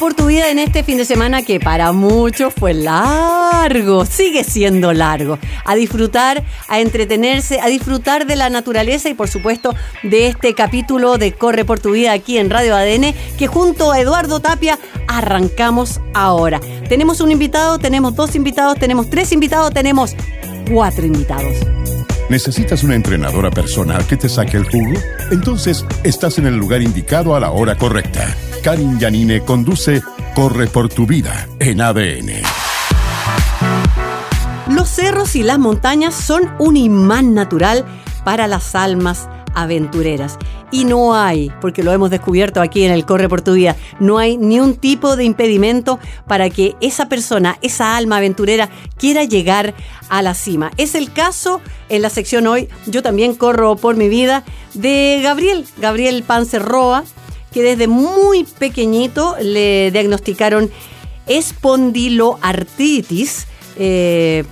Por tu vida en este fin de semana que para muchos fue largo, sigue siendo largo. A disfrutar, a entretenerse, a disfrutar de la naturaleza y por supuesto de este capítulo de Corre por tu vida aquí en Radio ADN que junto a Eduardo Tapia arrancamos ahora. Tenemos un invitado, tenemos dos invitados, tenemos tres invitados, tenemos cuatro invitados. ¿Necesitas una entrenadora personal que te saque el jugo? Entonces estás en el lugar indicado a la hora correcta. Karin Yanine conduce Corre por tu vida en ADN. Los cerros y las montañas son un imán natural para las almas aventureras. Y no hay, porque lo hemos descubierto aquí en el Corre por tu Vida, no hay ni un tipo de impedimento para que esa persona, esa alma aventurera, quiera llegar a la cima. Es el caso en la sección hoy, yo también corro por mi vida, de Gabriel, Gabriel Panzerroa, que desde muy pequeñito le diagnosticaron espondiloartritis. Eh,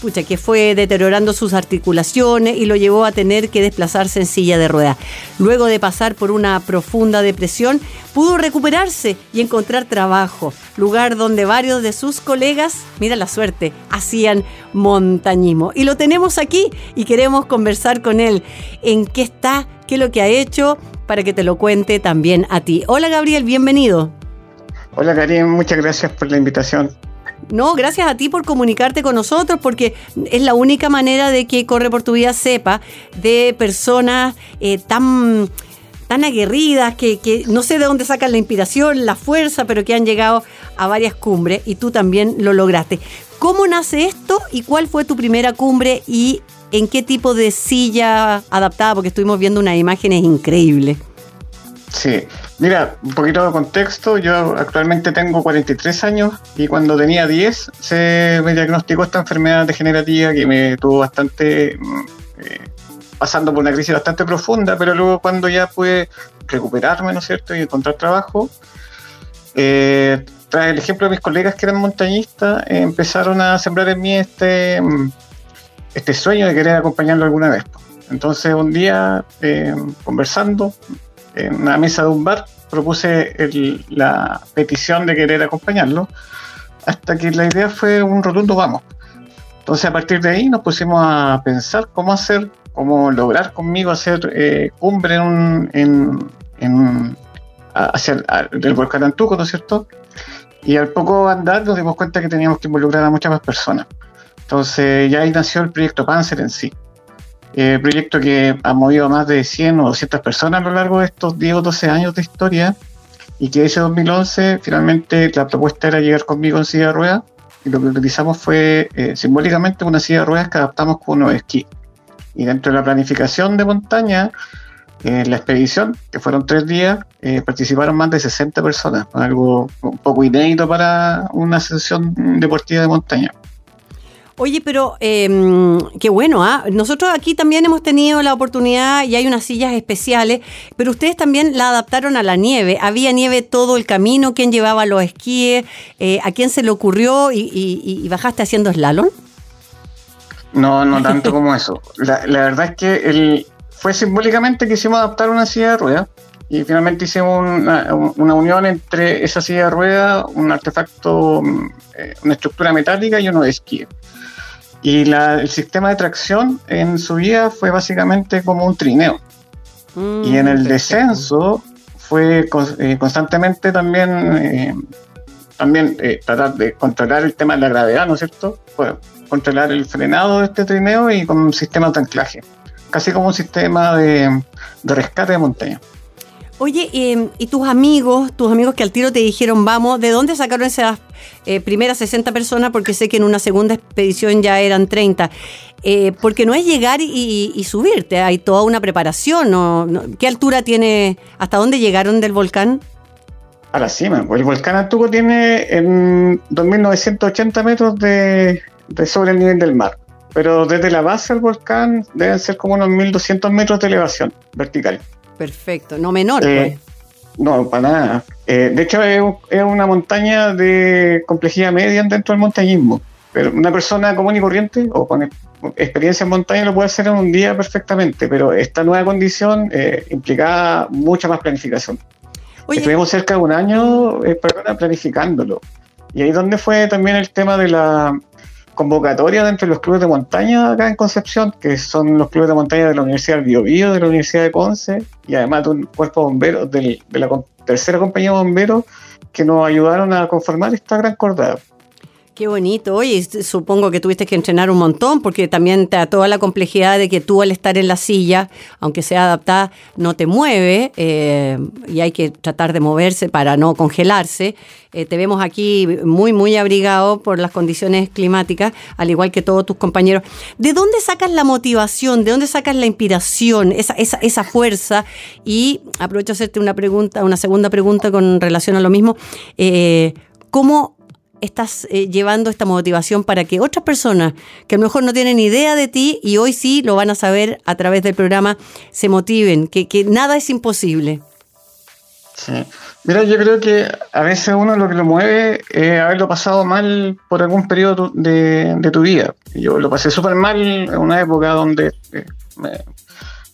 pucha, que fue deteriorando sus articulaciones y lo llevó a tener que desplazarse en silla de ruedas. Luego de pasar por una profunda depresión, pudo recuperarse y encontrar trabajo, lugar donde varios de sus colegas, mira la suerte, hacían montañismo. Y lo tenemos aquí y queremos conversar con él en qué está, qué es lo que ha hecho, para que te lo cuente también a ti. Hola Gabriel, bienvenido. Hola Karim, muchas gracias por la invitación. No, gracias a ti por comunicarte con nosotros, porque es la única manera de que Corre por tu vida sepa de personas eh, tan, tan aguerridas, que, que no sé de dónde sacan la inspiración, la fuerza, pero que han llegado a varias cumbres y tú también lo lograste. ¿Cómo nace esto y cuál fue tu primera cumbre y en qué tipo de silla adaptada? Porque estuvimos viendo unas imágenes increíbles. Sí, mira, un poquito de contexto, yo actualmente tengo 43 años y cuando tenía 10 se me diagnosticó esta enfermedad degenerativa que me tuvo bastante, mm, eh, pasando por una crisis bastante profunda, pero luego cuando ya pude recuperarme, ¿no es cierto?, y encontrar trabajo, eh, tras el ejemplo de mis colegas que eran montañistas, empezaron a sembrar en mí este, mm, este sueño de querer acompañarlo alguna vez. Entonces un día, eh, conversando, en una mesa de un bar, propuse el- la petición de querer acompañarlo, hasta que la idea fue un rotundo vamos. Entonces a partir de ahí nos pusimos a pensar cómo hacer, cómo lograr conmigo hacer eh, cumbre en, en, en- hacia el, el volcán Antuco, ¿no es cierto? Y al poco andar nos dimos cuenta que teníamos que involucrar a muchas más personas. Entonces ya ahí nació el proyecto Panzer en sí. Eh, proyecto que ha movido más de 100 o 200 personas a lo largo de estos 10 o 12 años de historia y que ese 2011 finalmente la propuesta era llegar conmigo en silla de ruedas y lo que utilizamos fue eh, simbólicamente una silla de ruedas que adaptamos con unos esquí. Y dentro de la planificación de montaña, eh, la expedición, que fueron tres días, eh, participaron más de 60 personas, algo un poco inédito para una sesión deportiva de montaña. Oye, pero eh, qué bueno, ¿ah? Nosotros aquí también hemos tenido la oportunidad y hay unas sillas especiales, pero ustedes también la adaptaron a la nieve. Había nieve todo el camino, quién llevaba los esquíes, Eh, a quién se le ocurrió y, y- y bajaste haciendo slalom. No, no tanto como eso. La, la verdad es que el, fue simbólicamente que hicimos adaptar una silla de ruedas y finalmente hicimos una, una unión entre esa silla de ruedas, un artefacto, mm, eh, una estructura metálica y uno de esquí. Y la- el sistema de tracción en subida fue básicamente como un trineo. Mm, Y en el descenso fue eh, constantemente también, eh, también eh, tratar de controlar el tema de la gravedad, ¿no es cierto? Fue controlar el frenado de este trineo y con un sistema de anclaje. Casi como un sistema de, de rescate de montaña. Oye, eh, y tus amigos, tus amigos que al tiro te dijeron vamos, ¿de dónde sacaron esas eh, primeras 60 personas? Porque sé que en una segunda expedición ya eran 30. Eh, porque no es llegar y, subirte, hay toda una preparación. ¿no? ¿Qué altura tiene, hasta dónde llegaron del volcán? a la cima. El volcán Antuco tiene en 2.980 metros de, sobre el nivel del mar. Pero desde la base del volcán deben ser como unos 1.200 metros de elevación vertical. Perfecto, no menor. Eh, pues. No, para nada. Eh, de hecho, es, es, una montaña de complejidad media dentro del montañismo. Pero una persona común y corriente o con experiencia en montaña lo puede hacer en un día perfectamente, pero esta nueva condición eh, implicaba mucha más planificación. Estuvimos cerca de un año eh, planificándolo. Y ahí donde fue también el tema de la convocatoria dentro de los clubes de montaña acá en Concepción, que son los clubes de montaña de la Universidad del Biobío, de la Universidad de Conce, y además de un cuerpo de bomberos, de la tercera compañía de bomberos, que nos ayudaron a conformar esta gran cordada. Qué bonito. Oye, supongo que tuviste que entrenar un montón porque también te da toda la complejidad de que tú al estar en la silla, aunque sea adaptada, no te mueve eh, y hay que tratar de moverse para no congelarse. Eh, te vemos aquí muy, muy abrigado por las condiciones climáticas, al igual que todos tus compañeros. ¿De dónde sacas la motivación? ¿De dónde sacas la inspiración, esa, esa, esa fuerza? Y aprovecho a hacerte una pregunta, una segunda pregunta con relación a lo mismo. Eh, ¿Cómo estás eh, llevando esta motivación para que otras personas que a lo mejor no tienen idea de ti y hoy sí lo van a saber a través del programa, se motiven, que, nada es imposible? Sí. Mira, yo creo que a veces uno lo que lo mueve es haberlo pasado mal por algún periodo de, tu vida. Yo lo pasé súper mal en una época donde, eh,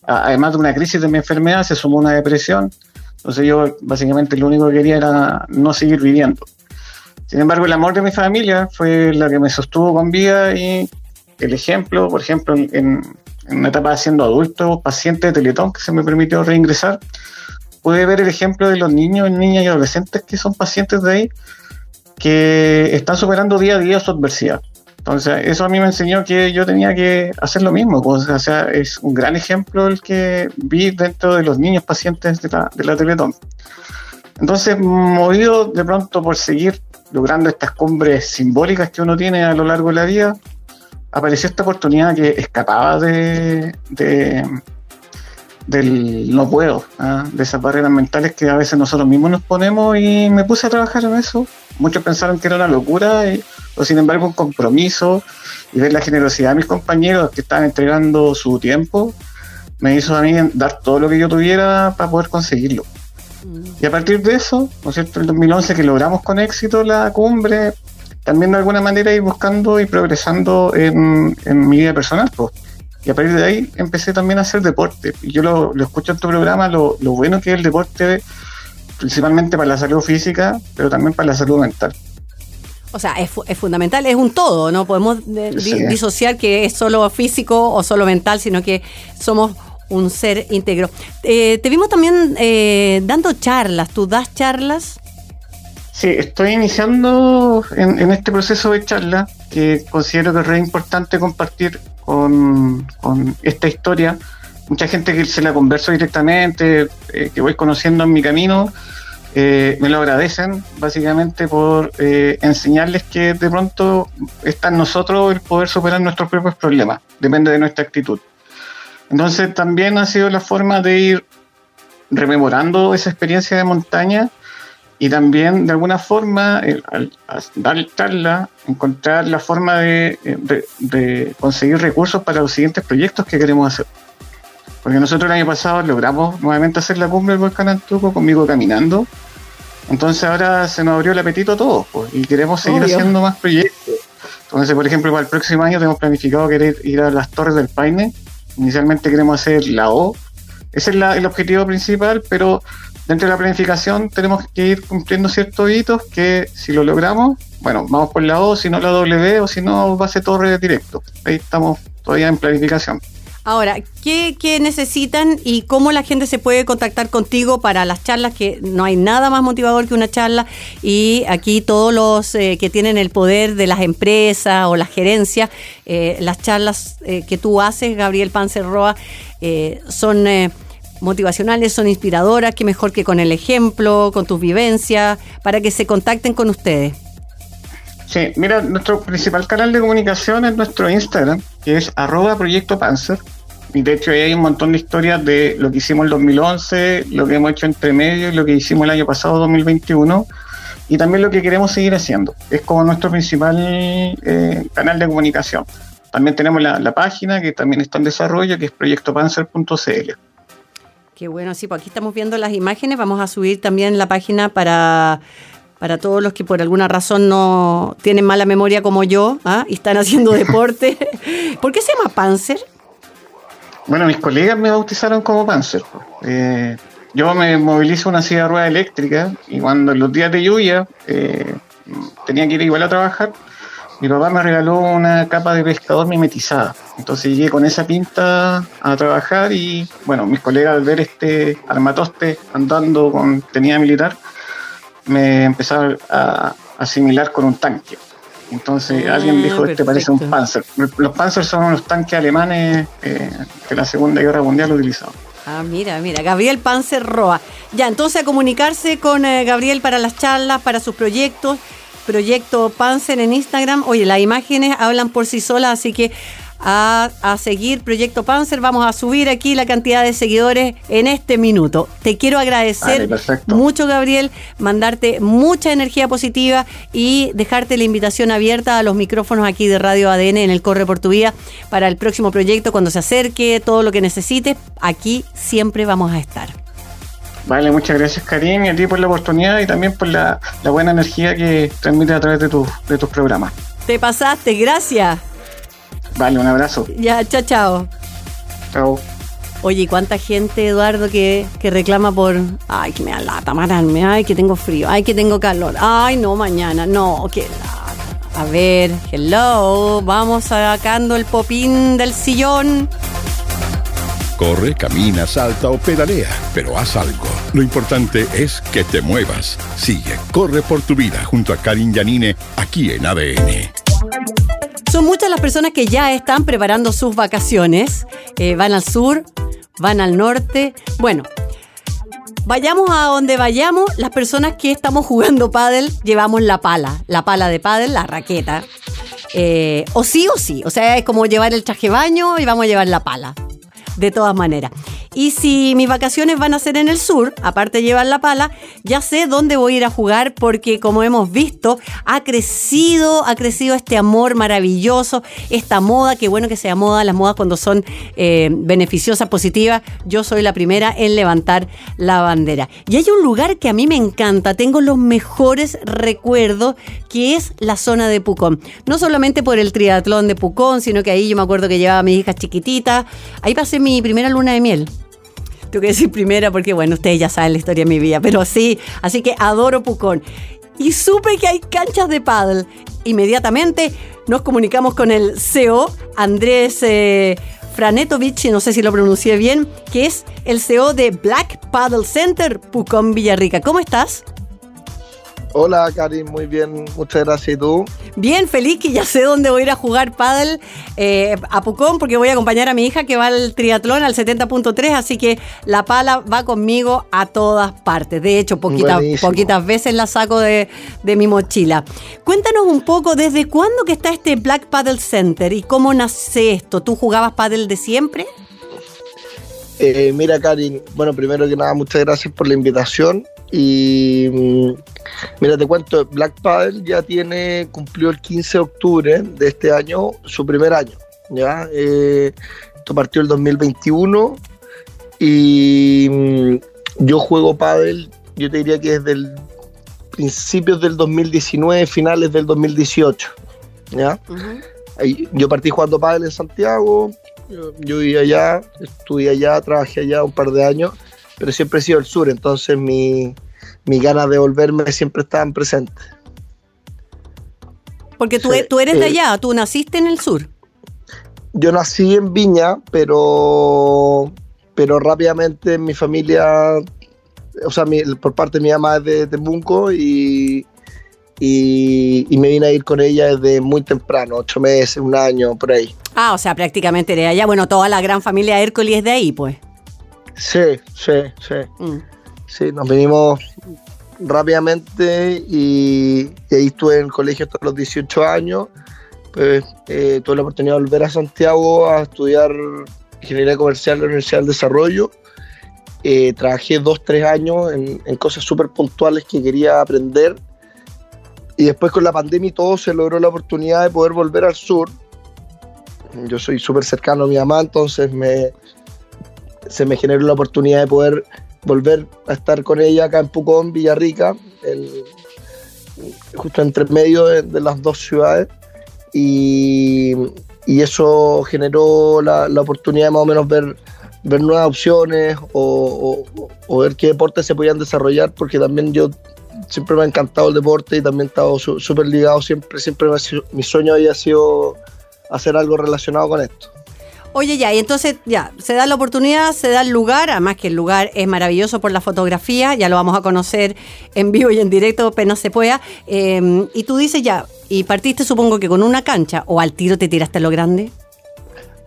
además de una crisis de mi enfermedad, se sumó una depresión. Entonces yo básicamente lo único que quería era no seguir viviendo. Sin embargo, el amor de mi familia fue la que me sostuvo con vida y el ejemplo, por ejemplo, en, una etapa siendo adulto, paciente de Teletón, que se me permitió reingresar, pude ver el ejemplo de los niños, niñas y adolescentes que son pacientes de ahí, que están superando día a día su adversidad. Entonces, eso a mí me enseñó que yo tenía que hacer lo mismo. Pues, o sea, es un gran ejemplo el que vi dentro de los niños pacientes de la, de la Teletón. Entonces, movido de pronto por seguir logrando estas cumbres simbólicas que uno tiene a lo largo de la vida, apareció esta oportunidad que escapaba de, del no puedo, ¿ah? de esas barreras mentales que a veces nosotros mismos nos ponemos y me puse a trabajar en eso. Muchos pensaron que era una locura, o sin embargo un compromiso y ver la generosidad de mis compañeros que estaban entregando su tiempo, me hizo a mí dar todo lo que yo tuviera para poder conseguirlo. Y a partir de eso, ¿no es cierto? En 2011 que logramos con éxito la cumbre, también de alguna manera ir buscando y progresando en, mi vida personal. Pues. Y a partir de ahí empecé también a hacer deporte. Y yo lo, escucho en tu programa, lo, bueno que es el deporte, principalmente para la salud física, pero también para la salud mental. O sea, es, fundamental, es un todo, no podemos eh, disociar que es solo físico o solo mental, sino que somos un ser íntegro. Eh, te vimos también eh, dando charlas. ¿Tú das charlas? Sí, estoy iniciando en, este proceso de charla que considero que es re importante compartir con, esta historia. Mucha gente que se la converso directamente, eh, que voy conociendo en mi camino, me lo agradecen básicamente por enseñarles que de pronto está en nosotros el poder superar nuestros propios problemas, depende de nuestra actitud. Entonces también ha sido la forma de ir rememorando esa experiencia de montaña y también de alguna forma al, dar charla encontrar la forma de, conseguir recursos para los siguientes proyectos que queremos hacer. Porque nosotros el año pasado logramos nuevamente hacer la cumbre del volcán Antuco conmigo caminando. Entonces ahora se nos abrió el apetito a todos pues, y queremos seguir haciendo más proyectos. Entonces, por ejemplo, para el próximo año tenemos planificado querer ir a las Torres del Paine Inicialmente queremos hacer la O. Ese es el objetivo principal, pero dentro de la planificación tenemos que ir cumpliendo ciertos hitos que si lo logramos, bueno, vamos por la O, si no la W o si no base torre directo. Ahí estamos todavía en planificación. Ahora, ¿qué, necesitan y cómo la gente se puede contactar contigo para las charlas? Que no hay nada más motivador que una charla y aquí todos los eh, que tienen el poder de las empresas o las gerencias, eh, las charlas eh, que tú haces, Gabriel Panzerroa, son motivacionales, son inspiradoras, qué mejor que con el ejemplo, con tus vivencias, para que se contacten con ustedes. Sí, mira, nuestro principal canal de comunicación es nuestro Instagram, que es arroba proyecto Panzer Y de hecho hay un montón de historias de lo que hicimos en 2011, lo que hemos hecho entre medio y lo que hicimos el año pasado, 2021, y también lo que queremos seguir haciendo. Es como nuestro principal eh, canal de comunicación. También tenemos la, la, página que también está en desarrollo, que es proyectopanzer.cl. Qué bueno, sí, pues aquí estamos viendo las imágenes. Vamos a subir también la página para, para todos los que por alguna razón no tienen mala memoria como yo ¿ah? y están haciendo deporte. ¿Por qué se llama Panzer? Bueno, mis colegas me bautizaron como Panzer. Eh, yo me movilizo una silla de rueda eléctrica y cuando en los días de lluvia eh, tenía que ir igual a trabajar, mi papá me regaló una capa de pescador mimetizada. Entonces llegué con esa pinta a trabajar y bueno, mis colegas al ver este armatoste andando con tenida militar, me empezaron a asimilar con un tanque. Entonces ah, alguien dijo, este parece un Panzer. Los Panzer son unos tanques alemanes eh, que la Segunda Guerra Mundial utilizaban. Ah, mira, mira, Gabriel Panzer Roa. Ya, entonces a comunicarse con eh, Gabriel para las charlas, para sus proyectos. Proyecto Panzer en Instagram. Oye, las imágenes hablan por sí solas, así que a, seguir Proyecto Panzer. Vamos a subir aquí la cantidad de seguidores en este minuto. Te quiero agradecer mucho, Gabriel, mandarte mucha energía positiva y dejarte la invitación abierta a los micrófonos aquí de Radio ADN en el Corre por tu Vida para el próximo proyecto, cuando se acerque, todo lo que necesites. Aquí siempre vamos a estar. Vale, muchas gracias Karim y a ti por la oportunidad y también por la, buena energía que transmite a través de, de tus programas. Te pasaste, gracias. Vale, un abrazo. Ya, chao, chao. Chao. Oye, ¿cuánta gente, Eduardo, que, que reclama por, ay, que me da lata mararme, ay, que tengo frío, ay, que tengo calor, ay, no, mañana, no, qué lata. A ver, hello, vamos sacando el popín del sillón. Corre, camina, salta o pedalea, pero haz algo. Lo importante es que te muevas. Sigue, corre por tu vida junto a Karin Yanine aquí en ADN. Son muchas las personas que ya están preparando sus vacaciones. Eh, van al sur, van al norte. Bueno, vayamos a donde vayamos, las personas que estamos jugando pádel llevamos la pala, la pala de pádel, la raqueta. Eh, o sí o sí, o sea, es como llevar el traje baño y vamos a llevar la pala de todas maneras. Y si mis vacaciones van a ser en el sur, aparte de llevar la pala, ya sé dónde voy a ir a jugar porque como hemos visto, ha crecido, ha crecido este amor maravilloso, esta moda, qué bueno que sea moda, las modas cuando son eh, beneficiosas, positivas, yo soy la primera en levantar la bandera. Y hay un lugar que a mí me encanta, tengo los mejores recuerdos, que es la zona de Pucón. No solamente por el triatlón de Pucón, sino que ahí yo me acuerdo que llevaba a mis hijas chiquititas, ahí pasé mi primera luna de miel. Tengo que decir primera porque, bueno, ustedes ya saben la historia de mi vida, pero sí, así que adoro Pucón. Y supe que hay canchas de paddle. Inmediatamente nos comunicamos con el CEO, Andrés eh, Franetovich, no sé si lo pronuncié bien, que es el CEO de Black Paddle Center, Pucón Villarrica. ¿Cómo estás? Hola, Karim, muy bien, muchas gracias. ¿Y tú? Bien, feliz que ya sé dónde voy a ir a jugar paddle eh, a Pucón, porque voy a acompañar a mi hija que va al triatlón al 70.3, así que la pala va conmigo a todas partes. De hecho, poquitas, poquitas veces la saco de, mi mochila. Cuéntanos un poco, ¿desde cuándo que está este Black Paddle Center y cómo nace esto? ¿Tú jugabas paddle de siempre? Eh, mira, Karin, bueno, primero que nada, muchas gracias por la invitación. Y mm, mira, te cuento, Black Paddle ya tiene, cumplió el 15 de octubre de este año su primer año. ¿ya? Eh, esto partió el 2021 y mm, yo juego paddle, yo te diría que desde el principios del 2019, finales del 2018. ¿ya? yo partí jugando paddle en Santiago, yo, yo vivía allá, estudié allá, trabajé allá un par de años, pero siempre he sido el sur, entonces mi, mis ganas de volverme siempre estaban presentes. Porque tú, tú eres de eh, allá, tú naciste en el sur. Yo nací en Viña, pero, pero rápidamente mi familia, o sea, por parte de mi mamá es de Temuco y, y, me vine a ir con ella desde muy temprano, ocho meses, un año, por ahí. Ah, o sea, prácticamente de allá. Bueno, toda la gran familia Hércules es de ahí, pues. Sí, sí, sí. Mm. Sí, nos vinimos rápidamente y, ahí estuve en el colegio hasta los 18 años. Pues eh, tuve la oportunidad de volver a Santiago a estudiar ingeniería comercial en la Universidad del Desarrollo. Eh, trabajé dos, tres años en, en cosas súper puntuales que quería aprender. Y después con la pandemia y todo se logró la oportunidad de poder volver al sur. Yo soy súper cercano a mi mamá, entonces me, se me generó la oportunidad de poder volver a estar con ella acá en Pucón, Villarrica, justo entre medio de, las dos ciudades. Y, y eso generó la, la, oportunidad de más o menos ver, ver nuevas opciones o, ver qué deportes se podían desarrollar, porque también yo siempre me ha encantado el deporte y también he estado súper ligado, siempre, siempre me, mi sueño había sido hacer algo relacionado con esto. Oye, ya, y entonces ya, se da la oportunidad, se da el lugar, además que el lugar es maravilloso por la fotografía, ya lo vamos a conocer en vivo y en directo, apenas se pueda. Eh, y tú dices ya, y partiste supongo que con una cancha, o al tiro te tiraste a lo grande.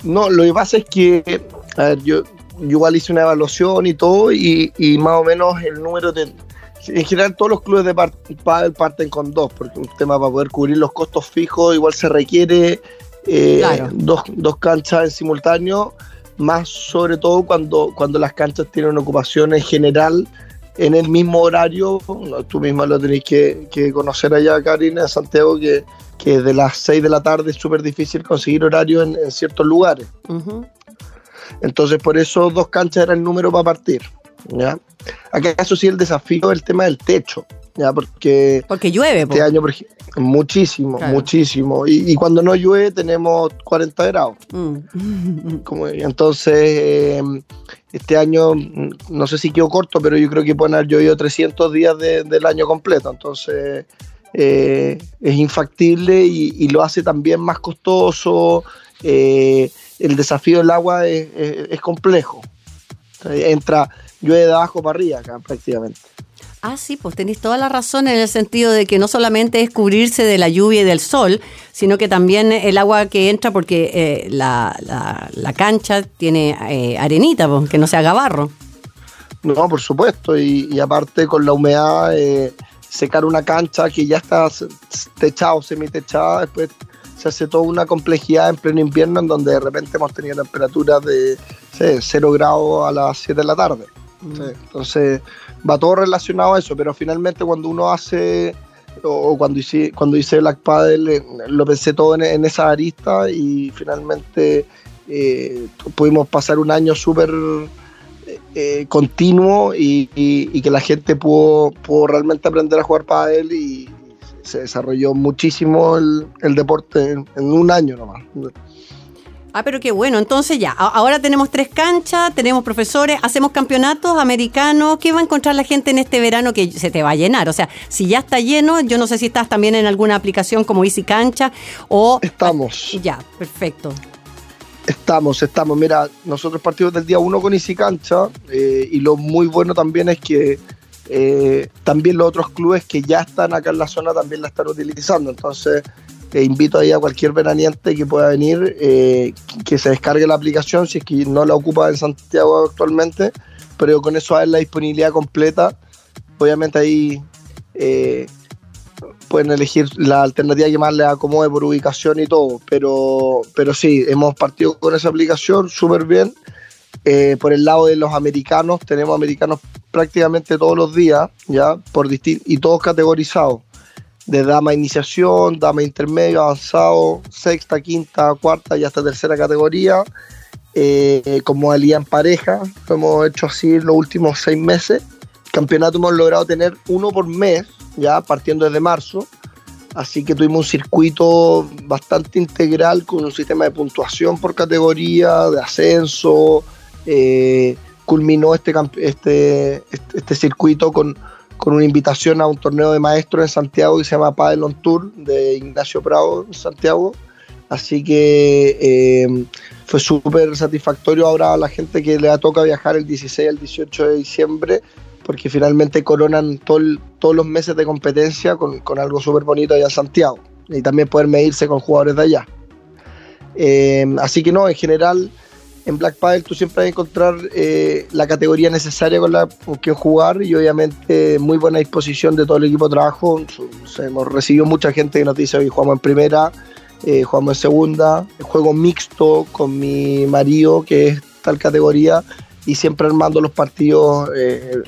No, lo que pasa es que, a ver, yo, yo igual hice una evaluación y todo, y, y más o menos el número de, en general todos los clubes de pádel parten con dos, porque un tema para poder cubrir los costos fijos igual se requiere eh, claro. dos, dos, canchas en simultáneo, más sobre todo cuando, cuando las canchas tienen una ocupación en general en el mismo horario. Tú misma lo tenéis que, que conocer allá, Karina, en Santiago, que, que de las 6 de la tarde es súper difícil conseguir horario en, en ciertos lugares. Uh -huh. Entonces, por eso dos canchas era el número para partir. ¿ya? Acá eso sí el desafío es el tema del techo, ¿ya? Porque, porque llueve. Este po. año, por ejemplo, muchísimo, claro. muchísimo. Y, y, cuando no llueve tenemos 40 grados. Mm. Como, entonces, eh, este año, no sé si quedó corto, pero yo creo que pueden haber llovido 300 días de, del año completo. Entonces, eh, es infactible y, y, lo hace también más costoso. Eh, el desafío del agua es, es, es complejo. Entra llueve de abajo para arriba acá prácticamente. Ah, sí, pues tenéis toda la razón en el sentido de que no solamente es cubrirse de la lluvia y del sol, sino que también el agua que entra, porque eh, la, la, la, cancha tiene eh, arenita, pues, que no se haga barro. No, por supuesto, y, y aparte con la humedad, eh, secar una cancha que ya está techada o semitechada, después se hace toda una complejidad en pleno invierno en donde de repente hemos tenido temperaturas de 0 grados a las 7 de la tarde. Sí, entonces va todo relacionado a eso, pero finalmente cuando uno hace o cuando hice, cuando hice Black Paddle lo pensé todo en, esa arista y finalmente eh, pudimos pasar un año súper eh, continuo y, que la gente pudo, pudo realmente aprender a jugar pádel y se desarrolló muchísimo el, el deporte en, en un año nomás. Ah, pero qué bueno. Entonces ya, ahora tenemos tres canchas, tenemos profesores, hacemos campeonatos americanos. ¿Qué va a encontrar la gente en este verano que se te va a llenar? O sea, si ya está lleno, yo no sé si estás también en alguna aplicación como Easy Cancha o... Estamos. Ya, perfecto. Estamos, estamos. Mira, nosotros partimos del día uno con Easy Cancha eh, y lo muy bueno también es que eh, también los otros clubes que ya están acá en la zona también la están utilizando. Entonces, te invito ahí a cualquier veraniente que pueda venir, eh, que se descargue la aplicación si es que no la ocupa en Santiago actualmente, pero con eso hay la disponibilidad completa. Obviamente ahí eh, pueden elegir la alternativa que más les acomode por ubicación y todo, pero, pero sí, hemos partido con esa aplicación súper bien. Eh, por el lado de los americanos, tenemos americanos prácticamente todos los días, ya, por y todos categorizados de dama iniciación, dama intermedio, avanzado, sexta, quinta, cuarta y hasta tercera categoría, eh, con modalidad en pareja. Lo hemos hecho así los últimos seis meses. Campeonato hemos logrado tener uno por mes, ya partiendo desde marzo. Así que tuvimos un circuito bastante integral con un sistema de puntuación por categoría, de ascenso. Eh, culminó este, este, este, este circuito con, con una invitación a un torneo de maestros en Santiago que se llama Padel on Tour de Ignacio Prado en Santiago. Así que eh, fue súper satisfactorio ahora a la gente que le toca viajar el 16 al 18 de diciembre, porque finalmente coronan todos los meses de competencia con, con algo súper bonito allá en Santiago. Y también poder medirse con jugadores de allá. Eh, así que no, en general en Black Paddle tú siempre vas a encontrar eh, la categoría necesaria con la que jugar y obviamente muy buena disposición de todo el equipo de trabajo. Hemos recibido mucha gente que nos dice hoy jugamos en primera, eh, jugamos en segunda, juego mixto con mi marido que es tal categoría y siempre armando los partidos eh,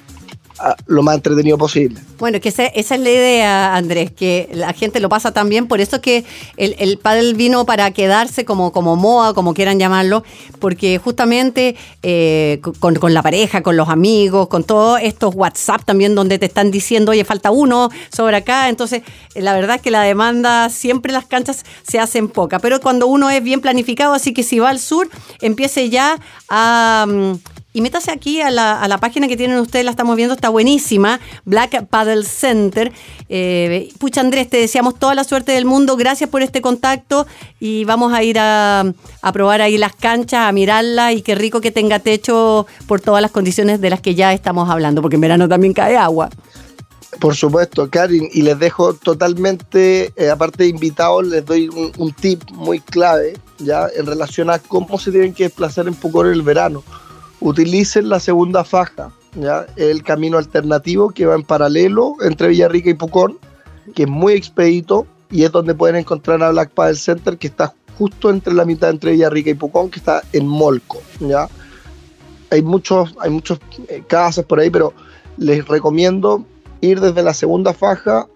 lo más entretenido posible. Bueno, que esa, es la idea, Andrés, que la gente lo pasa tan bien, por eso es que el, el pádel vino para quedarse como, como moda, como quieran llamarlo, porque justamente eh, con, con, la pareja, con los amigos, con todos estos WhatsApp también donde te están diciendo, oye, falta uno sobre acá, entonces la verdad es que la demanda, siempre las canchas se hacen poca, pero cuando uno es bien planificado, así que si va al sur, empiece ya a... Mm, y métase aquí a la, a la, página que tienen ustedes, la estamos viendo, está buenísima, Black Paddle Center. Eh, pucha Andrés, te deseamos toda la suerte del mundo, gracias por este contacto y vamos a ir a, a probar ahí las canchas, a mirarlas y qué rico que tenga techo por todas las condiciones de las que ya estamos hablando, porque en verano también cae agua. Por supuesto, Karin, y les dejo totalmente, eh, aparte de invitados, les doy un, tip muy clave, ya, en relación a cómo se tienen que desplazar en Pucón en el verano utilicen la segunda faja, ¿ya? el camino alternativo que va en paralelo entre Villarrica y Pucón, que es muy expedito y es donde pueden encontrar a Black Paddle Center, que está justo entre la mitad entre Villarrica y Pucón, que está en Molco. ¿ya? Hay muchos, hay muchos eh, casas por ahí, pero les recomiendo ir desde la segunda faja,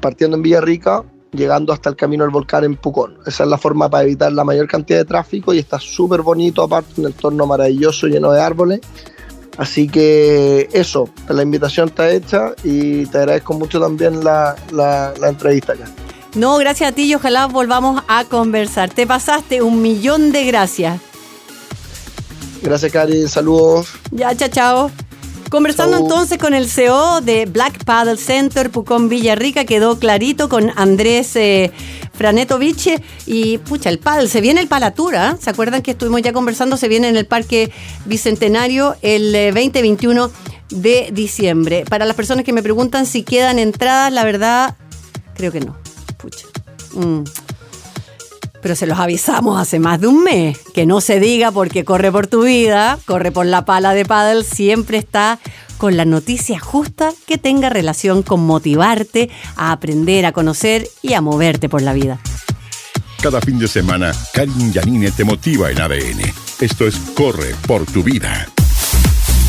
partiendo en Villarrica, llegando hasta el camino del volcán en Pucón. Esa es la forma para evitar la mayor cantidad de tráfico y está súper bonito, aparte, un entorno maravilloso lleno de árboles. Así que eso, la invitación está hecha y te agradezco mucho también la, la, la entrevista ya. No, gracias a ti y ojalá volvamos a conversar. Te pasaste un millón de gracias. Gracias, Cari. Saludos. Ya, chao, chao. Conversando entonces con el CEO de Black Paddle Center Pucón Villarrica, quedó clarito con Andrés eh, Franetovich y pucha, el paddle, se viene el Palatura, ¿eh? ¿se acuerdan que estuvimos ya conversando? Se viene en el Parque Bicentenario el 2021 eh, de diciembre. Para las personas que me preguntan si quedan entradas, la verdad, creo que no. Pucha. Mm pero se los avisamos hace más de un mes. Que no se diga porque corre por tu vida, corre por la pala de paddle, siempre está con la noticia justa que tenga relación con motivarte a aprender, a conocer y a moverte por la vida. Cada fin de semana, Karin Yanine te motiva en ADN. Esto es Corre por tu vida.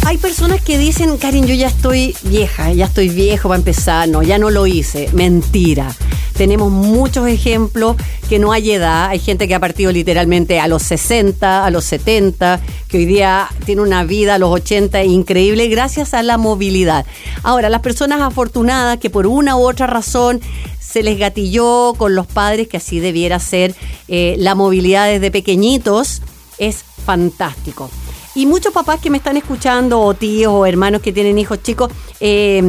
Hay personas que dicen, Karin, yo ya estoy vieja, ya estoy viejo para empezar, no, ya no lo hice. Mentira. Tenemos muchos ejemplos que no hay edad. Hay gente que ha partido literalmente a los 60, a los 70, que hoy día tiene una vida a los 80 increíble gracias a la movilidad. Ahora, las personas afortunadas que por una u otra razón se les gatilló con los padres, que así debiera ser eh, la movilidad desde pequeñitos, es fantástico. Y muchos papás que me están escuchando, o tíos o hermanos que tienen hijos chicos, eh,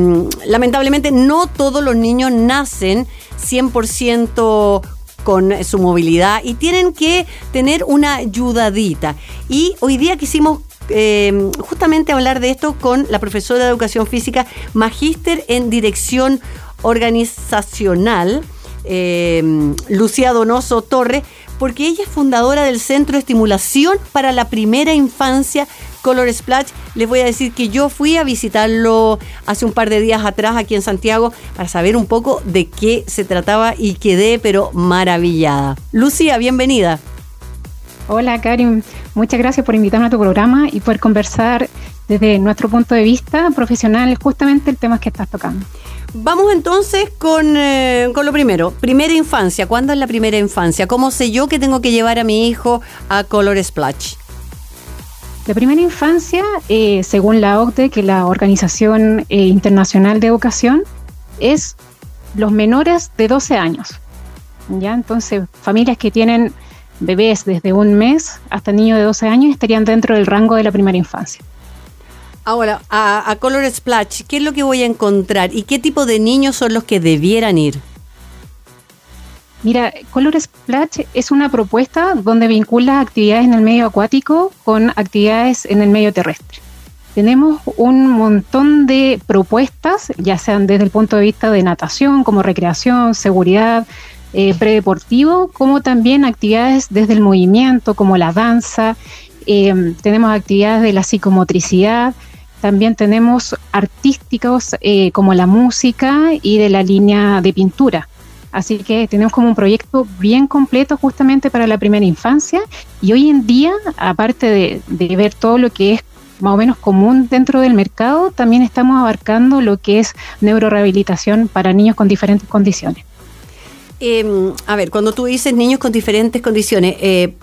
lamentablemente no todos los niños nacen 100% con su movilidad y tienen que tener una ayudadita. Y hoy día quisimos eh, justamente hablar de esto con la profesora de educación física, magíster en dirección organizacional, eh, Lucía Donoso Torre, porque ella es fundadora del Centro de Estimulación para la Primera Infancia Color Splash. Les voy a decir que yo fui a visitarlo hace un par de días atrás aquí en Santiago para saber un poco de qué se trataba y quedé pero maravillada. Lucía, bienvenida. Hola Karim, muchas gracias por invitarme a tu programa y por conversar desde nuestro punto de vista profesional justamente el tema que estás tocando. Vamos entonces con, eh, con, lo primero. Primera infancia. ¿Cuándo es la primera infancia? ¿Cómo sé yo que tengo que llevar a mi hijo a Color Splash? La primera infancia, eh, según la OCDE, que es la Organización eh, Internacional de Educación, es los menores de 12 años. ¿ya? Entonces, familias que tienen bebés desde un mes hasta niños de 12 años estarían dentro del rango de la primera infancia. Ahora, a, a, Color Splash, ¿qué es lo que voy a encontrar y qué tipo de niños son los que debieran ir? Mira, Color Splash es una propuesta donde vincula actividades en el medio acuático con actividades en el medio terrestre. Tenemos un montón de propuestas, ya sean desde el punto de vista de natación, como recreación, seguridad, eh, predeportivo, como también actividades desde el movimiento, como la danza. Eh, tenemos actividades de la psicomotricidad, también tenemos artísticos eh, como la música y de la línea de pintura. Así que tenemos como un proyecto bien completo justamente para la primera infancia y hoy en día, aparte de, ver todo lo que es más o menos común dentro del mercado, también estamos abarcando lo que es neurorehabilitación para niños con diferentes condiciones. Eh, a ver, cuando tú dices niños con diferentes condiciones, eh,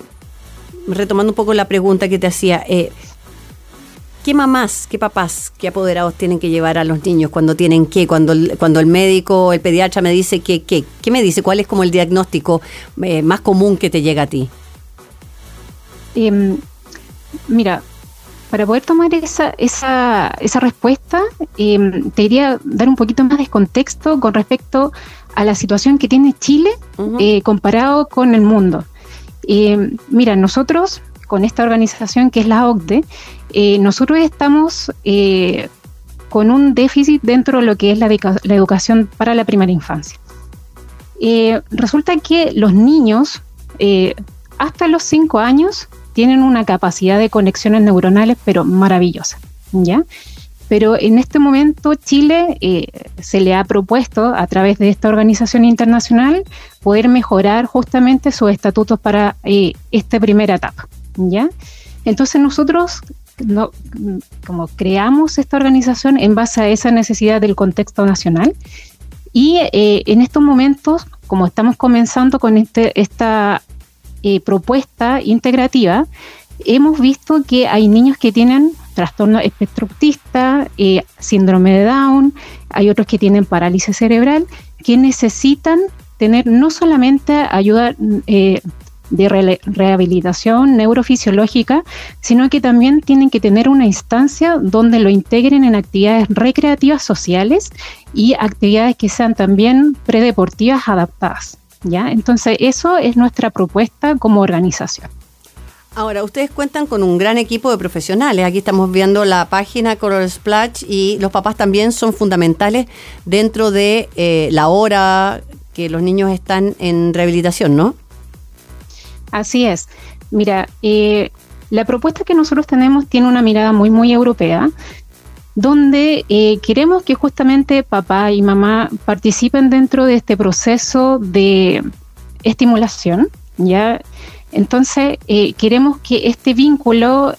retomando un poco la pregunta que te hacía, eh, ¿qué mamás, qué papás, qué apoderados tienen que llevar a los niños cuando tienen qué? Cuando el, cuando el médico, el pediatra me dice que, qué, ¿qué me dice? ¿Cuál es como el diagnóstico eh, más común que te llega a ti? Em, mira, para poder tomar esa, esa, esa respuesta, em, te iría dar un poquito más de contexto con respecto a la situación que tiene Chile eh, comparado con el mundo. Eh, mira, nosotros, con esta organización que es la OCDE, eh, nosotros estamos eh, con un déficit dentro de lo que es la, educa- la educación para la primera infancia. Eh, resulta que los niños, eh, hasta los 5 años, tienen una capacidad de conexiones neuronales, pero maravillosa, ¿ya? Pero en este momento Chile se le ha propuesto a través de esta organización internacional poder mejorar justamente sus estatutos para esta primera etapa, ¿ya? Entonces nosotros no, como creamos esta organización en base a esa necesidad del contexto nacional y eh, en estos momentos, como estamos comenzando con este, esta eh, propuesta integrativa, hemos visto que hay niños que tienen trastorno espectro eh, síndrome de Down, hay otros que tienen parálisis cerebral, que necesitan tener no solamente ayuda de re- rehabilitación neurofisiológica, sino que también tienen que tener una instancia donde lo integren en actividades recreativas sociales y actividades que sean también predeportivas adaptadas. ¿ya? Entonces, eso es nuestra propuesta como organización. Ahora, ustedes cuentan con un gran equipo de profesionales. Aquí estamos viendo la página Color Splash y los papás también son fundamentales dentro de eh, la hora que los niños están en rehabilitación, ¿no? Así es. Mira, eh, la propuesta que nosotros tenemos tiene una mirada muy, muy europea, donde eh, queremos que justamente papá y mamá participen dentro de este proceso de estimulación, ¿ya? Entonces, eh, queremos que este vínculo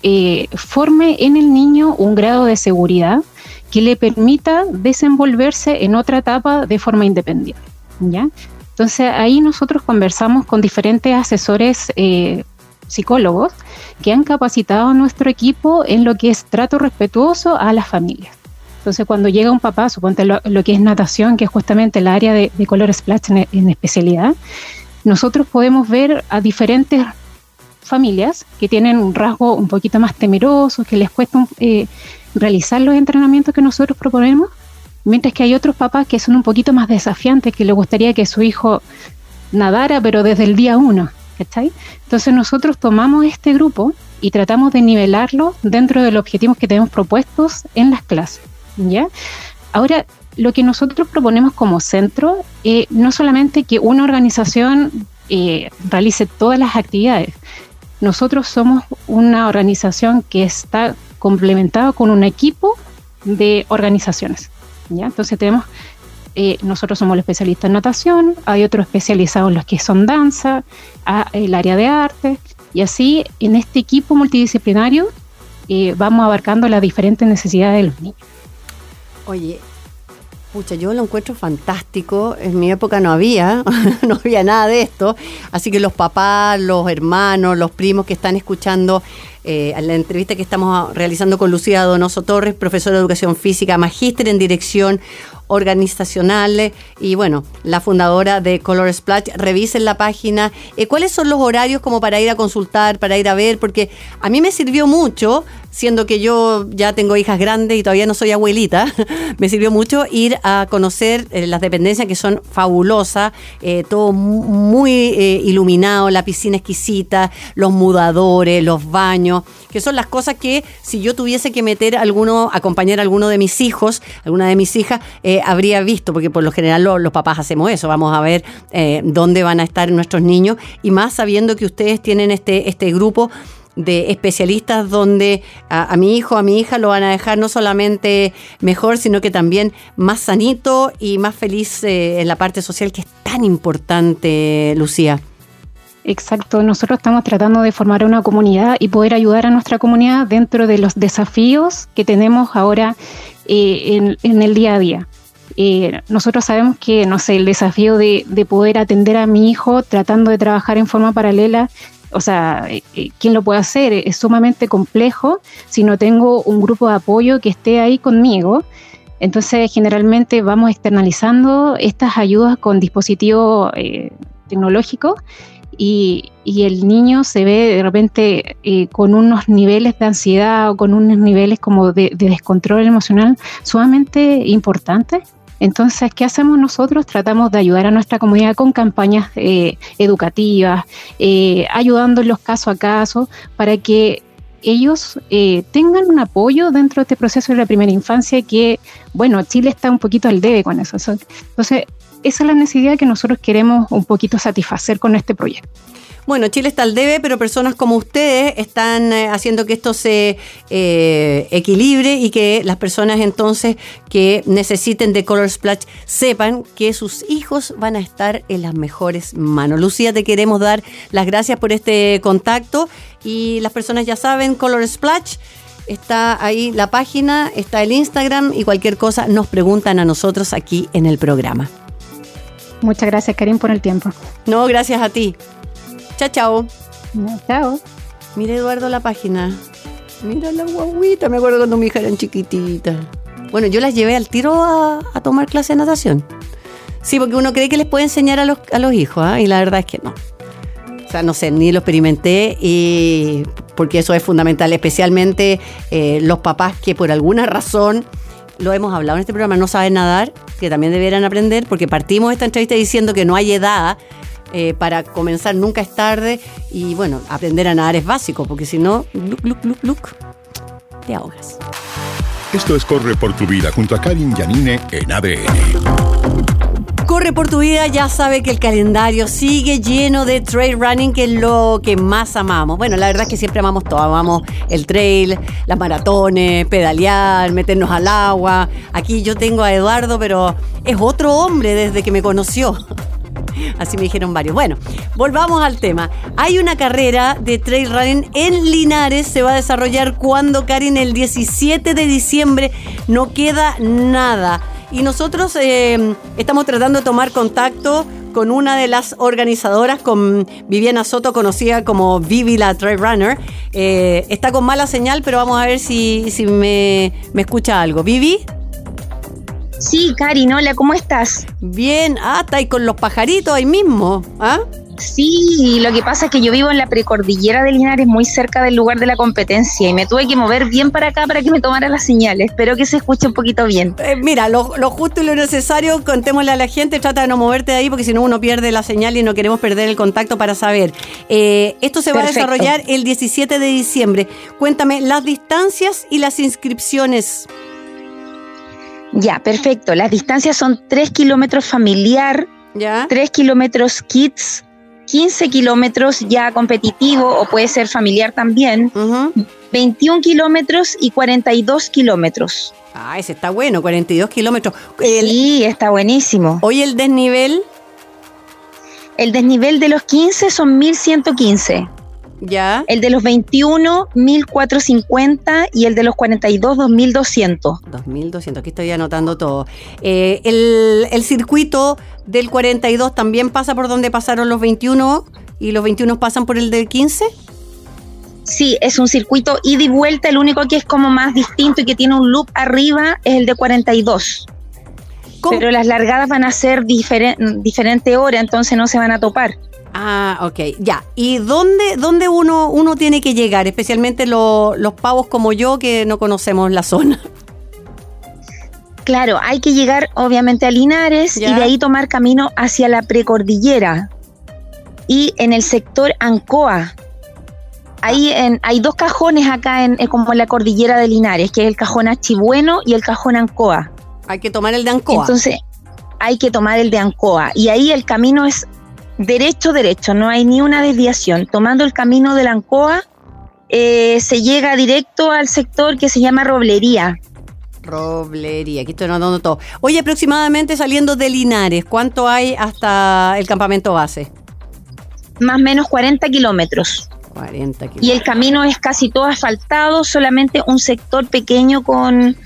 forme en el niño un grado de seguridad que le permita desenvolverse en otra etapa de forma independiente, ¿ya? Entonces ahí nosotros conversamos con diferentes asesores eh, psicólogos que han capacitado a nuestro equipo en lo que es trato respetuoso a las familias. Entonces cuando llega un papá, suponte lo, lo que es natación, que es justamente el área de, color splash en, en especialidad, nosotros podemos ver a diferentes familias que tienen un rasgo un poquito más temeroso, que les cuesta eh, realizar los entrenamientos que nosotros proponemos, mientras que hay otros papás que son un poquito más desafiantes, que les gustaría que su hijo nadara, pero desde el día uno, ¿cachai? Entonces nosotros tomamos este grupo y tratamos de nivelarlo dentro de los objetivos que tenemos propuestos en las clases, ¿ya? Ahora, lo que nosotros proponemos como centro, eh, no solamente que una organización eh, realice todas las actividades, nosotros somos una organización que está complementada con un equipo de organizaciones. Entonces tenemos, eh, nosotros somos los especialistas en natación, hay otros especializados en los que son danza, el área de arte, y así en este equipo multidisciplinario eh, vamos abarcando las diferentes necesidades de los niños. Oye, pucha, yo lo encuentro fantástico. En mi época no había, no había nada de esto. Así que los papás, los hermanos, los primos que están escuchando eh, la entrevista que estamos realizando con Lucía Donoso Torres, profesora de educación física, magíster en dirección organizacional y bueno, la fundadora de Color Splash, revisen la página. Eh, ¿Cuáles son los horarios como para ir a consultar, para ir a ver? Porque a mí me sirvió mucho, siendo que yo ya tengo hijas grandes y todavía no soy abuelita, me sirvió mucho ir a conocer eh, las dependencias que son fabulosas, eh, todo muy eh, iluminado, la piscina exquisita, los mudadores, los baños, que son las cosas que si yo tuviese que meter alguno, acompañar a alguno de mis hijos, alguna de mis hijas, habría visto, porque por lo general lo, los papás hacemos eso, vamos a ver dónde van a estar nuestros niños y más sabiendo que ustedes tienen este, este grupo de especialistas donde a, mi hijo, a mi hija lo van a dejar no solamente mejor, sino que también más sanito y más feliz eh, en la parte social que es tan tan importante, Lucía. Exacto, nosotros estamos tratando de formar una comunidad y poder ayudar a nuestra comunidad dentro de los desafíos que tenemos ahora eh, en, el día a día. Eh, nosotros sabemos que, no sé, el desafío de, poder atender a mi hijo tratando de trabajar en forma paralela, o sea, eh, ¿quién lo puede hacer? Es sumamente complejo si no tengo un grupo de apoyo que esté ahí conmigo. Entonces, generalmente vamos externalizando estas ayudas con dispositivos tecnológicos y, el niño se ve de repente eh, con unos niveles de ansiedad o con unos niveles como de, descontrol emocional sumamente importantes. Entonces, ¿qué hacemos nosotros? Tratamos de ayudar a nuestra comunidad con campañas eh, educativas, eh, ayudándolos caso a caso para que ellos eh, tengan un apoyo dentro de este proceso de la primera infancia que, bueno, Chile está un poquito al debe con eso. Entonces, esa es la necesidad que nosotros queremos un poquito satisfacer con este proyecto. Bueno, Chile está al debe, pero personas como ustedes están eh, haciendo que esto se eh, equilibre y que las personas entonces que necesiten de Color Splash sepan que sus hijos van a estar en las mejores manos. Lucía, te queremos dar las gracias por este contacto y las personas ya saben, Color Splash. Está ahí la página, está el Instagram y cualquier cosa nos preguntan a nosotros aquí en el programa. Muchas gracias, Karim, por el tiempo. No, gracias a ti. Chao, chao. Chao. Mira, Eduardo, la página. Mira la guaguita. Me acuerdo cuando mi hija era chiquitita. Bueno, yo las llevé al tiro a, tomar clase de natación. Sí, porque uno cree que les puede enseñar a los, a los hijos, ¿ah? y la verdad es que no. O sea, no sé, ni lo experimenté y porque eso es fundamental, especialmente eh, los papás que por alguna razón, lo hemos hablado en este programa, no saben nadar, que también debieran aprender, porque partimos esta entrevista diciendo que no hay edad eh, para comenzar, nunca es tarde, y bueno, aprender a nadar es básico, porque si no, look, look, look, look, te ahogas. Esto es Corre por tu vida junto a Karin Yanine en ADN. Corre por tu vida ya sabe que el calendario sigue lleno de trail running, que es lo que más amamos. Bueno, la verdad es que siempre amamos todo. Amamos el trail, las maratones, pedalear, meternos al agua. Aquí yo tengo a Eduardo, pero es otro hombre desde que me conoció. Así me dijeron varios. Bueno, volvamos al tema. Hay una carrera de trail running en Linares. Se va a desarrollar cuando, Karin, el 17 de diciembre. No queda nada. Y nosotros eh, estamos tratando de tomar contacto con una de las organizadoras, con Viviana Soto, conocida como Vivi la Trail Runner. Eh, está con mala señal, pero vamos a ver si, si me, me escucha algo. ¿Vivi? Sí, Karin, hola, ¿cómo estás? Bien, ah, está ahí con los pajaritos ahí mismo, ¿ah? Sí, lo que pasa es que yo vivo en la precordillera de Linares, muy cerca del lugar de la competencia, y me tuve que mover bien para acá para que me tomara las señales. Espero que se escuche un poquito bien. Eh, mira, lo, justo y lo necesario, contémosle a la gente, trata de no moverte de ahí porque si no uno pierde la señal y no queremos perder el contacto para saber. Eh, esto se va a desarrollar el 17 de diciembre. Cuéntame las distancias y las inscripciones. Ya, perfecto. Las distancias son 3 kilómetros familiar, ¿Ya? 3 kilómetros kids, 15 kilómetros ya competitivo o puede ser familiar también, 21 kilómetros y 42 kilómetros. Ah, ese está bueno, 42 kilómetros. sí, está buenísimo. Hoy el desnivel. El desnivel de los 15 son 1115. Ya. El de los 21, 1450 y el de los 42, 2200. 2200, aquí estoy anotando todo. Eh, el, el, circuito del 42 también pasa por donde pasaron los 21 y los 21 pasan por el del 15. Sí, es un circuito ida y vuelta. El único que es como más distinto y que tiene un loop arriba es el de 42. Pero las largadas van a ser diferente hora, entonces no se van a topar. Ah, ok, ya. ¿Y dónde, dónde uno, uno tiene que llegar? Especialmente los pavos como yo que no conocemos la zona. Claro, hay que llegar obviamente a Linares y de ahí tomar camino hacia la precordillera. Y en el sector Ancoa. Ahí ah. en, hay dos cajones acá en, como en la cordillera de Linares, que es el cajón Achibueno y el cajón Ancoa. Hay que tomar el de Ancoa. Entonces, hay que tomar el de Ancoa. Y ahí el camino es derecho, derecho, no hay ni una desviación. Tomando el camino de la Ancoa, eh, se llega directo al sector que se llama Roblería. Roblería, aquí estoy anotando todo. Oye, aproximadamente saliendo de Linares, ¿cuánto hay hasta el campamento base? Más o menos 40 kilómetros. 40 kilómetros. Y el camino es casi todo asfaltado, solamente un sector pequeño con,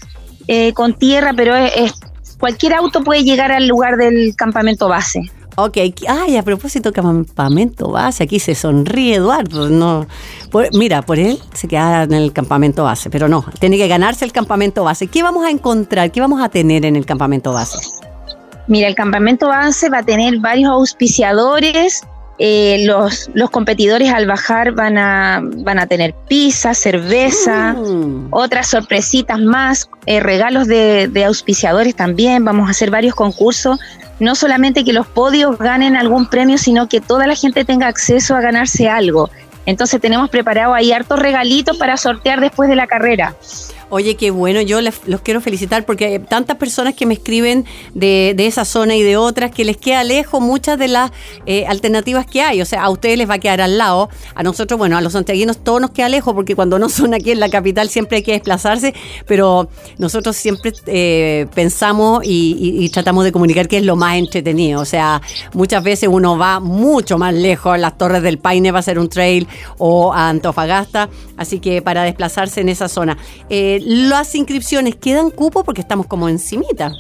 eh, con tierra, pero es, cualquier auto puede llegar al lugar del campamento base. Ok, ay, a propósito, campamento base, aquí se sonríe Eduardo. No, mira, por él se queda en el campamento base, pero no, tiene que ganarse el campamento base. ¿Qué vamos a encontrar? ¿Qué vamos a tener en el campamento base? Mira, el campamento base va a tener varios auspiciadores. Eh, los, los competidores al bajar van a, van a tener pizza, cerveza, mm. otras sorpresitas más, eh, regalos de, de auspiciadores también. Vamos a hacer varios concursos no solamente que los podios ganen algún premio, sino que toda la gente tenga acceso a ganarse algo. Entonces tenemos preparado ahí hartos regalitos para sortear después de la carrera. Oye, qué bueno, yo los quiero felicitar porque hay tantas personas que me escriben de, de esa zona y de otras que les queda lejos muchas de las eh, alternativas que hay. O sea, a ustedes les va a quedar al lado, a nosotros, bueno, a los santiaguinos todo nos queda lejos porque cuando no son aquí en la capital siempre hay que desplazarse, pero nosotros siempre eh, pensamos y, tratamos de comunicar que es lo más entretenido. O sea, muchas veces uno va mucho más lejos, las Torres del Paine va a ser un trail o a Antofagasta, así que para desplazarse en esa zona. Eh, las inscripciones quedan cupo porque estamos como encimita.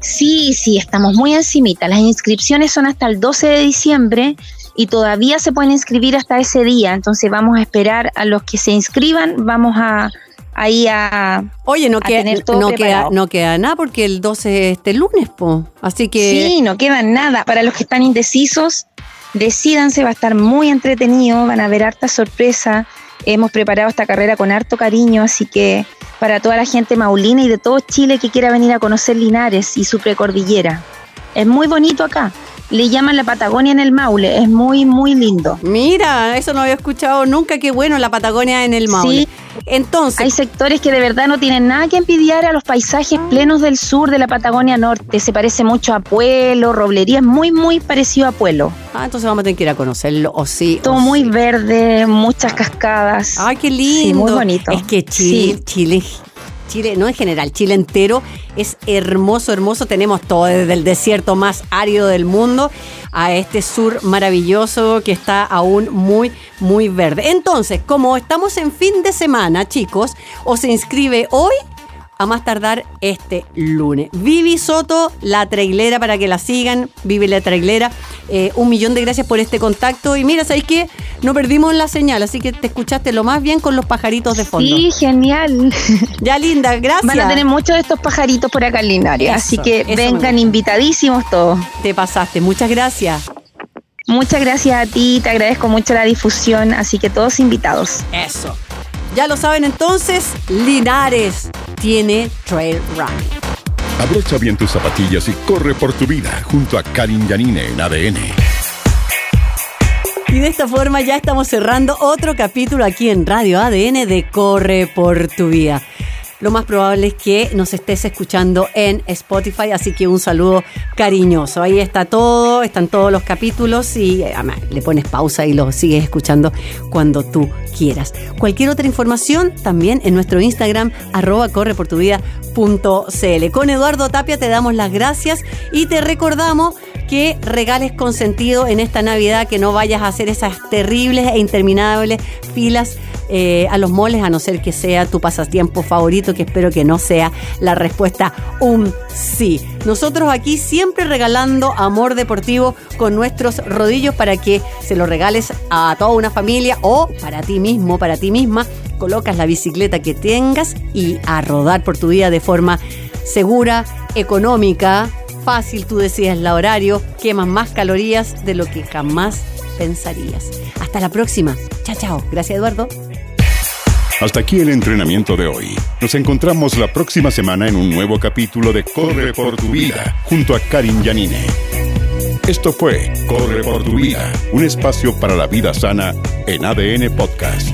Sí, sí, estamos muy encimita. Las inscripciones son hasta el 12 de diciembre y todavía se pueden inscribir hasta ese día. Entonces vamos a esperar a los que se inscriban, vamos a ahí a Oye, no, queda, no, queda, no queda nada porque el 12 es este lunes, po. Así que Sí, no queda nada. Para los que están indecisos, decídanse, va a estar muy entretenido, van a ver harta sorpresa. Hemos preparado esta carrera con harto cariño, así que para toda la gente maulina y de todo Chile que quiera venir a conocer Linares y su precordillera. Es muy bonito acá. Le llaman la Patagonia en el Maule, es muy, muy lindo. Mira, eso no había escuchado nunca, qué bueno la Patagonia en el Maule. Sí, entonces. Hay sectores que de verdad no tienen nada que envidiar a los paisajes plenos del sur de la Patagonia Norte. Se parece mucho a Pueblo, Roblería, es muy, muy parecido a Pueblo. Ah, entonces vamos a tener que ir a conocerlo, o sí. Todo muy verde, muchas cascadas. Ay, qué lindo. muy bonito. Es que Chile, Chile Chile, no en general, Chile entero es hermoso, hermoso. Tenemos todo desde el desierto más árido del mundo a este sur maravilloso que está aún muy, muy verde. Entonces, como estamos en fin de semana, chicos, o se inscribe hoy a más tardar este lunes. Vivi Soto, la trailera, para que la sigan. Vivi la trailera. Eh, un millón de gracias por este contacto. Y mira, ¿sabéis qué? No perdimos la señal, así que te escuchaste lo más bien con los pajaritos de fondo. Sí, genial. Ya, linda, gracias. Van a tener muchos de estos pajaritos por acá en Linares, así que vengan invitadísimos todos. Te pasaste, muchas gracias. Muchas gracias a ti, te agradezco mucho la difusión, así que todos invitados. Eso. Ya lo saben entonces, Linares tiene trail running. Abrocha bien tus zapatillas y corre por tu vida junto a Karin Yanine en ADN. Y de esta forma ya estamos cerrando otro capítulo aquí en Radio ADN de Corre por tu vida lo más probable es que nos estés escuchando en Spotify, así que un saludo cariñoso. Ahí está todo, están todos los capítulos y eh, le pones pausa y lo sigues escuchando cuando tú quieras. Cualquier otra información también en nuestro Instagram, arroba correportuvida.cl. Con Eduardo Tapia te damos las gracias y te recordamos que regales con sentido en esta Navidad, que no vayas a hacer esas terribles e interminables filas eh, a los moles, a no ser que sea tu pasatiempo favorito, que espero que no sea la respuesta un sí. Nosotros aquí siempre regalando amor deportivo con nuestros rodillos para que se lo regales a toda una familia o para ti mismo, para ti misma. Colocas la bicicleta que tengas y a rodar por tu vida de forma segura, económica, fácil, tú decides el horario, quemas más calorías de lo que jamás pensarías. Hasta la próxima. Chao, chao. Gracias, Eduardo. Hasta aquí el entrenamiento de hoy. Nos encontramos la próxima semana en un nuevo capítulo de Corre por tu vida junto a Karin Yanine. Esto fue Corre por tu vida, un espacio para la vida sana en ADN Podcast.